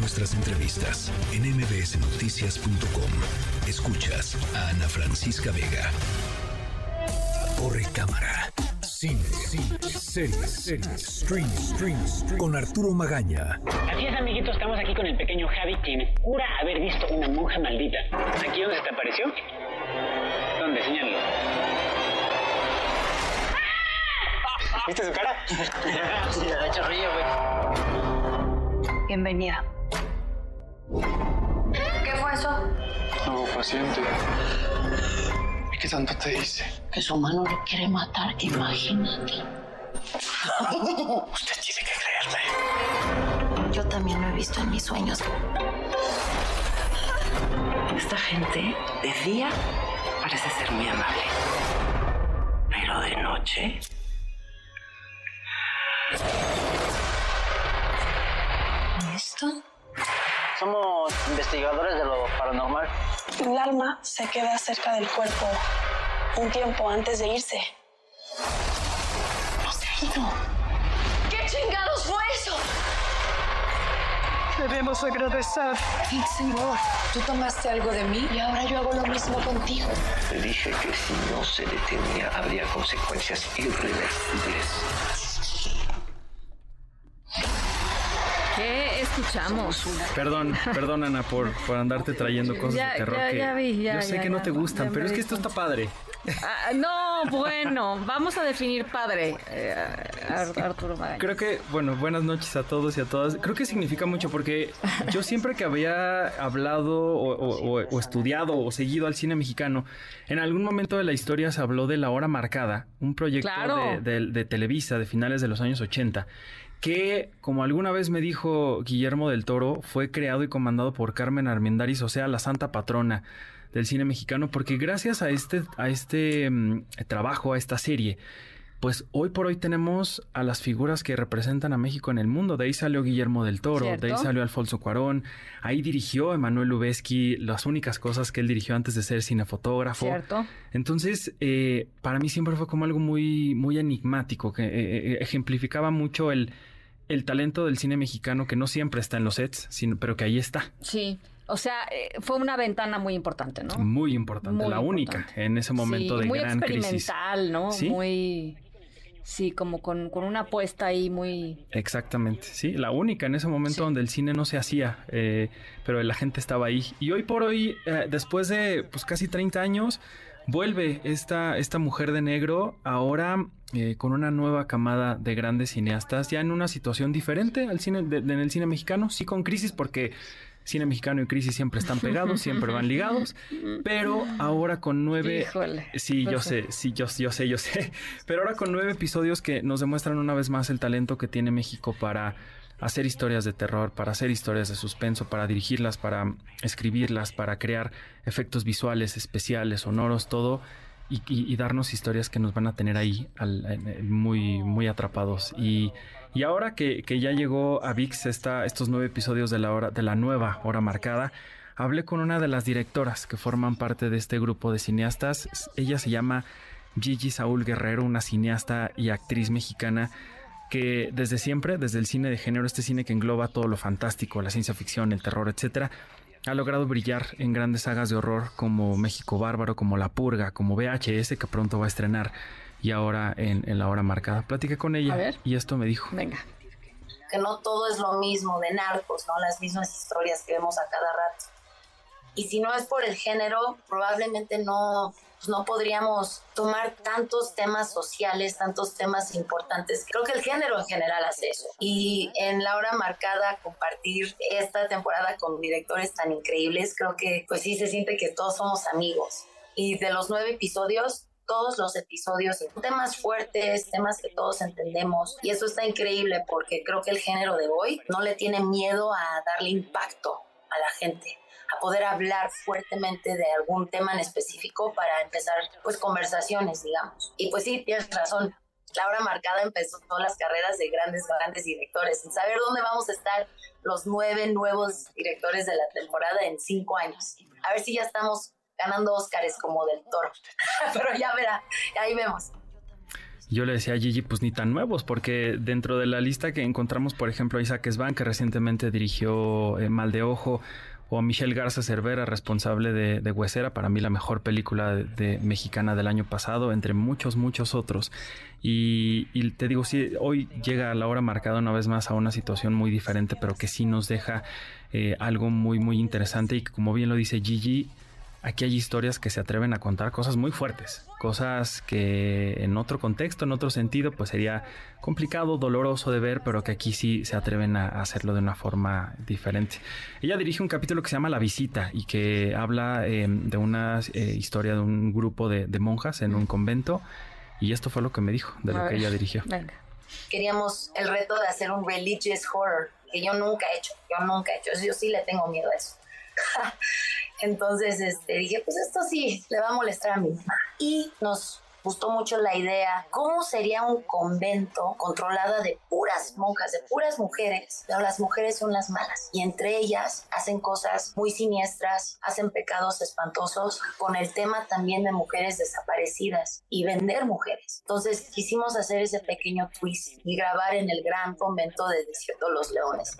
nuestras entrevistas en mbsnoticias.com. Escuchas a Ana Francisca Vega. Corre cámara. Cine, cine, series, series, stream, stream, stream. Con Arturo Magaña. Así es, amiguitos, estamos aquí con el pequeño Javi, quien jura haber visto una monja maldita. ¿Aquí dónde se te apareció? ¿Dónde? Señálalo. ¿Viste su cara? Sí, le ha hecho río, güey. Bienvenida. ¿Qué fue eso? Nuevo paciente. ¿Y qué tanto te dice? Que su mano lo quiere matar, imagínate. Usted tiene que creerme. Yo también lo he visto en mis sueños. Esta gente de día parece ser muy amable. Pero de noche. ¿Y esto? Somos investigadores de lo paranormal. El alma se queda cerca del cuerpo un tiempo antes de irse. No se ha ido. ¿Qué chingados fue eso? Debemos agradecer. Sí, señor. Tú tomaste algo de mí y ahora yo hago lo mismo contigo. Le dije que si no se detenía habría consecuencias irreversibles. Escuchamos? Perdón, perdón Ana por, por andarte trayendo cosas Ya- de terror ya- que ya vi, yo sé que no te gustan, pero es que esto está padre. Ah, no, bueno, vamos a definir padre, eh, Ar- Arturo Magaña. Creo que, bueno, buenas noches a todos y a todas. Creo que significa mucho porque yo siempre que había hablado o, o- o- o estudiado o seguido al cine mexicano, en algún momento de la historia se habló de La Hora Marcada, un proyecto Claro. de, de- de Televisa de finales de los años 80, que, como alguna vez me dijo Guillermo del Toro, fue creado y comandado por Carmen Armendáriz, o sea, la santa patrona del cine mexicano, porque gracias a este, a este mm, trabajo, a esta serie, pues hoy por hoy tenemos a las figuras que representan a México en el mundo. De ahí salió Guillermo del Toro, Cierto. de ahí salió Alfonso Cuarón, ahí dirigió Emanuel Lubezki las únicas cosas que él dirigió antes de ser cinefotógrafo. ¿Cierto? Entonces, eh, para mí siempre fue como algo muy, muy enigmático, que eh, eh, ejemplificaba mucho el, el talento del cine mexicano, que no siempre está en los sets, sino, pero que ahí está. Sí, o sea, eh, fue una ventana muy importante, ¿no? Muy importante, Muy la única en ese momento Sí, de muy gran crisis. experimental, ¿no? Sí. Muy, sí, como con, con una apuesta ahí muy... Exactamente, sí, la única en ese momento Sí. donde el cine no se hacía, eh, pero la gente estaba ahí. Y hoy por hoy, eh, después de pues casi 30 años, vuelve esta, esta mujer de negro ahora eh, con una nueva camada de grandes cineastas, ya en una situación diferente al cine, de- de- en el cine mexicano, sí con crisis porque cine mexicano y crisis siempre están pegados, siempre van ligados, pero ahora con nueve... Híjole. Sí, yo sé, sí, yo, yo sé, yo sé. Pero ahora con nueve episodios que nos demuestran una vez más el talento que tiene México para hacer historias de terror, para hacer historias de suspenso, para dirigirlas, para escribirlas, para crear efectos visuales, especiales, sonoros, todo. Y, darnos historias que nos van a tener ahí muy, muy atrapados. Y, y ahora que, que ya llegó a VIX estos nueve episodios de la, hora, de la nueva hora marcada, hablé con una de las directoras que forman parte de este grupo de cineastas. Ella se llama Gigi Saúl Guerrero, una cineasta y actriz mexicana que desde siempre, desde el cine de género, este cine que engloba todo lo fantástico, la ciencia ficción, el terror, etcétera, ha logrado brillar en grandes sagas de horror como México Bárbaro, como La Purga, como VHS, que pronto va a estrenar, y ahora en, en la hora marcada. Platiqué con ella A ver. y esto me dijo. Venga. que no todo es lo mismo de narcos, ¿no? Las mismas historias que vemos a cada rato. Y si no es por el género, probablemente no, pues no podríamos tomar tantos temas sociales, tantos temas importantes. Creo que el género en general hace eso. Y en la hora marcada, compartir esta temporada con directores tan increíbles, creo que pues sí se siente que todos somos amigos. Y de los nueve episodios, todos los episodios, temas fuertes, temas que todos entendemos. Y eso está increíble porque creo que el género de hoy no le tiene miedo a darle impacto a la gente a poder hablar fuertemente de algún tema en específico para empezar pues conversaciones, digamos. Y pues sí, tienes razón. La hora marcada empezó todas las carreras de grandes, grandes directores, sin saber dónde vamos a estar los nueve nuevos directores de la temporada en cinco años. A ver si ya estamos ganando Óscares como del toro. Pero ya verá, ahí vemos. Yo le decía a Gigi, pues ni tan nuevos, porque dentro de la lista que encontramos, por ejemplo, a Isaac Svan, que recientemente dirigió eh, Mal de Ojo, o a Michelle Garza Cervera, responsable de, Huesera, para mí la mejor película de, mexicana del año pasado, entre muchos, muchos otros. Y, y, te digo, sí, hoy llega la hora marcada una vez más a una situación muy diferente, pero que sí nos deja eh, algo muy, muy interesante y que, como bien lo dice Gigi, aquí hay historias que se atreven a contar cosas muy fuertes, cosas que en otro contexto, en otro sentido, pues sería complicado, doloroso de ver, pero que aquí sí se atreven a hacerlo de una forma diferente. Ella dirige un capítulo que se llama La Visita y que habla em, de una eh, historia de un grupo de, monjas en un convento y esto fue lo que me dijo de lo que ella dirigió. Queríamos el reto de hacer un religious horror que yo nunca he hecho, yo nunca he hecho, yo sí le tengo miedo a eso. Entonces este, dije, pues esto sí le va a molestar a mi mamá. Y nos gustó mucho la idea, ¿cómo sería un convento controlada de puras monjas, de puras mujeres? Pero las mujeres son las malas y entre ellas hacen cosas muy siniestras, hacen pecados espantosos con el tema también de mujeres desaparecidas y vender mujeres. Entonces quisimos hacer ese pequeño twist y grabar en el gran convento de Desierto Los Leones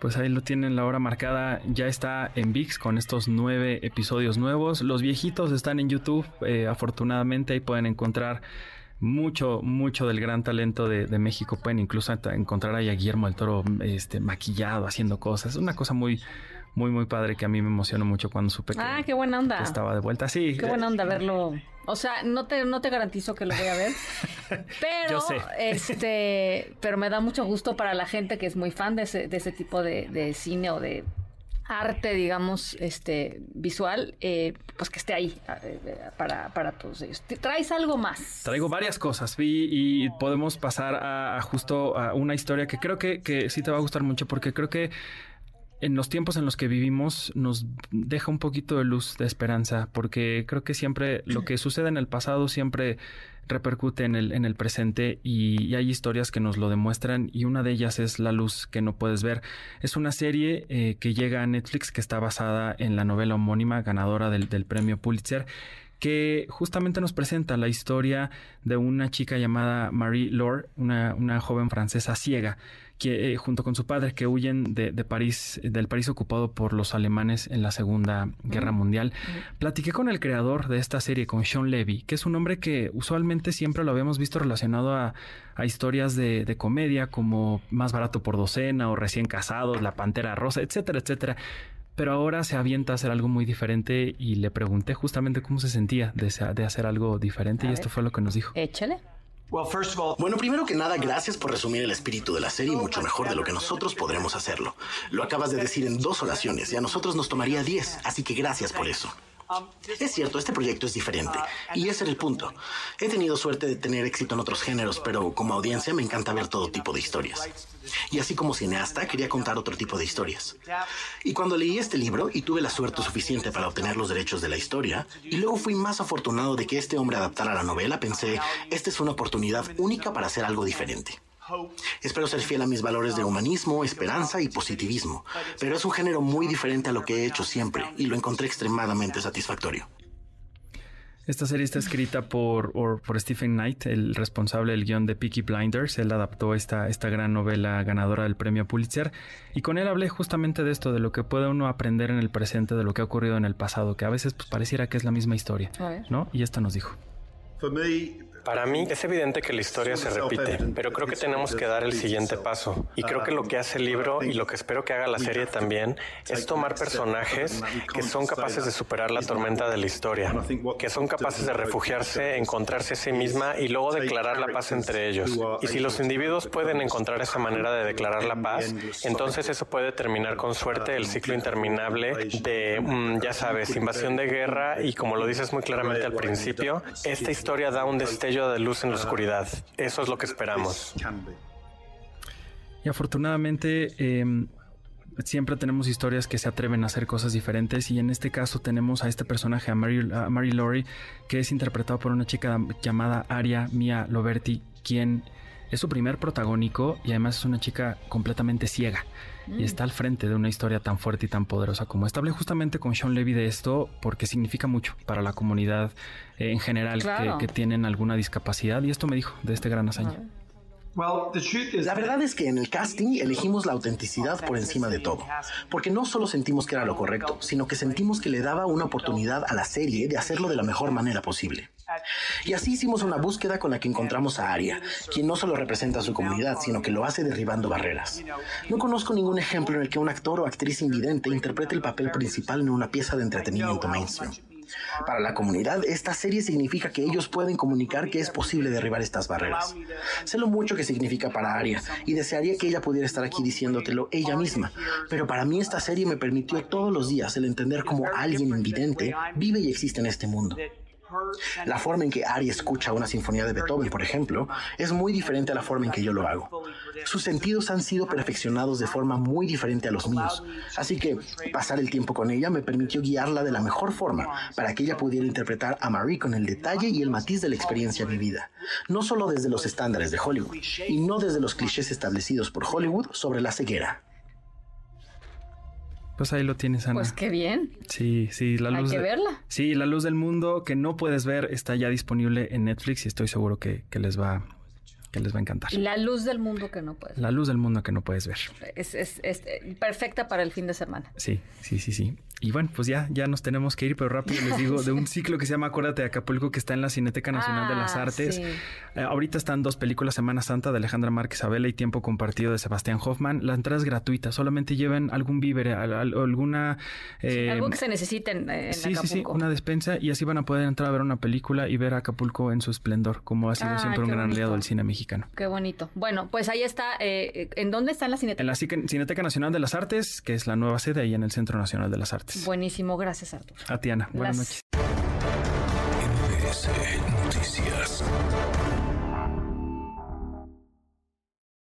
pues ahí lo tienen la hora marcada. Ya está en VIX con estos nueve episodios nuevos. Los viejitos están en YouTube. Eh, afortunadamente ahí pueden encontrar mucho, mucho del gran talento de, México. Pueden incluso encontrar ahí a Guillermo del Toro este, maquillado, haciendo cosas. Una cosa muy, muy, muy padre que a mí me emocionó mucho cuando supe que, ah, qué buena onda. estaba de vuelta. Sí. Qué buena onda verlo. O sea, no te, no te garantizo que lo voy a ver, pero, este, pero me da mucho gusto para la gente que es muy fan de ese, de ese tipo de, de cine o de arte, digamos, este visual, eh, pues que esté ahí eh, para, para todos ellos. ¿Traes algo más? Traigo varias cosas y, y podemos pasar a, justo a una historia que creo que, que sí te va a gustar mucho porque creo que en los tiempos en los que vivimos nos deja un poquito de luz, de esperanza, porque creo que siempre lo que sucede en el pasado siempre repercute en el, en el presente y, hay historias que nos lo demuestran y una de ellas es La luz que no puedes ver. Es una serie eh, que llega a Netflix que está basada en la novela homónima ganadora del, del premio Pulitzer que justamente nos presenta la historia de una chica llamada Marie Laure, una, una joven francesa ciega, que eh, junto con su padre que huyen de, París, del París ocupado por los alemanes en la Segunda Guerra Mundial. Platiqué con el creador de esta serie, con Sean Levy, que es un hombre que usualmente siempre lo habíamos visto relacionado a, historias de, de, comedia como Más barato por docena o Recién casados, La Pantera Rosa, etcétera, etcétera pero ahora se avienta a hacer algo muy diferente y le pregunté justamente cómo se sentía de, de hacer algo diferente y esto fue lo que nos dijo. Échale. Bueno, primero que nada, gracias por resumir el espíritu de la serie mucho mejor de lo que nosotros podremos hacerlo. Lo acabas de decir en dos oraciones y a nosotros nos tomaría diez, así que gracias por eso. Es cierto, este proyecto es diferente. Y ese era el punto. He tenido suerte de tener éxito en otros géneros, pero como audiencia me encanta ver todo tipo de historias. Y así como cineasta, quería contar otro tipo de historias. Y cuando leí este libro y tuve la suerte suficiente para obtener los derechos de la historia, y luego fui más afortunado de que este hombre adaptara la novela, pensé, esta es una oportunidad única para hacer algo diferente. Espero ser fiel a mis valores de humanismo, esperanza y positivismo, pero es un género muy diferente a lo que he hecho siempre y lo encontré extremadamente satisfactorio. Esta serie está escrita por, por Stephen Knight, el responsable del guion de Peaky Blinders. Él adaptó esta, esta gran novela ganadora del premio Pulitzer. Y con él hablé justamente de esto, de lo que puede uno aprender en el presente, de lo que ha ocurrido en el pasado, que a veces pues, pareciera que es la misma historia. ¿no? Y esta nos dijo. Para mí es evidente que la historia se repite, pero creo que tenemos que dar el siguiente paso. Y creo que lo que hace el libro y lo que espero que haga la serie también es tomar personajes que son capaces de superar la tormenta de la historia, que son capaces de refugiarse, encontrarse a sí misma y luego declarar la paz entre ellos. Y si los individuos pueden encontrar esa manera de declarar la paz, entonces eso puede terminar con suerte el ciclo interminable de, mm, ya sabes, invasión de guerra y como lo dices muy claramente al principio, esta historia da un destello de luz en la oscuridad. Eso es lo que esperamos. Y afortunadamente em, siempre tenemos historias que se atreven a hacer cosas diferentes y en este caso tenemos a este personaje, a Mary, a Laurie, que es interpretado por una chica llamada Aria Mia Loberti, quien Es su primer protagónico y además es una chica completamente ciega. Y mm. está al frente de una historia tan fuerte y tan poderosa como esta. Hablé justamente con Sean Levy de esto porque significa mucho para la comunidad eh, en general que, que, tienen alguna discapacidad. Y esto me dijo de este gran hazaña. La verdad es que en el casting elegimos la autenticidad por encima de todo, porque no solo sentimos que era lo correcto, sino que sentimos que le daba una oportunidad a la serie de hacerlo de la mejor manera posible. Y así hicimos una búsqueda con la que encontramos a Aria, quien no solo representa a su comunidad, sino que lo hace derribando barreras. No conozco ningún ejemplo en el que un actor o actriz invidente interprete el papel principal en una pieza de entretenimiento mainstream. Para la comunidad, esta serie significa que ellos pueden comunicar que es posible derribar estas barreras. Sé lo mucho que significa para Aria y desearía que ella pudiera estar aquí diciéndotelo ella misma, pero para mí esta serie me permitió todos los días el entender cómo alguien invidente vive y existe en este mundo. La forma en que Ari escucha una sinfonía de Beethoven, por ejemplo, es muy diferente a la forma en que yo lo hago. Sus sentidos han sido perfeccionados de forma muy diferente a los míos, así que pasar el tiempo con ella me permitió guiarla de la mejor forma para que ella pudiera interpretar a Marie con el detalle y el matiz de la experiencia vivida, no solo desde los estándares de Hollywood, y no desde los clichés establecidos por Hollywood sobre la ceguera. Pues ahí lo tienes, Ana. Pues qué bien. Sí, sí, la luz. Hay que verla. Sí, La Luz del Mundo que no puedes ver está ya disponible en Netflix y estoy seguro que, que les va que les va a encantar. La luz del mundo que no puedes ver. La luz del mundo que no puedes ver. Es, es, es perfecta para el fin de semana. Sí, sí, sí, sí. Y bueno, pues ya, ya nos tenemos que ir, pero rápido les digo de un ciclo que se llama Acuérdate de Acapulco, que está en la Cineteca Nacional de las ah, Artes. Eh, ahorita están dos películas, Semana Santa de Alejandra Márquez Abela y Tiempo Compartido de Sebastián Hoffman. La entrada es gratuita, solamente lleven algún víver, alguna... Eh, algo que se necesiten en sí, Sí, sí, una despensa y así van a poder entrar a ver una película y ver Acapulco en su esplendor, como ha sido ah, siempre un gran aliado del cine mexicano. Qué bonito. Bueno, pues ahí está. Eh, ¿En dónde está en la Cineteca? En la Cineteca Nacional de las Artes, que es la nueva sede ahí en el Centro Nacional de las Artes. Buenísimo, gracias Arturo. A Buenas noches. Noticias.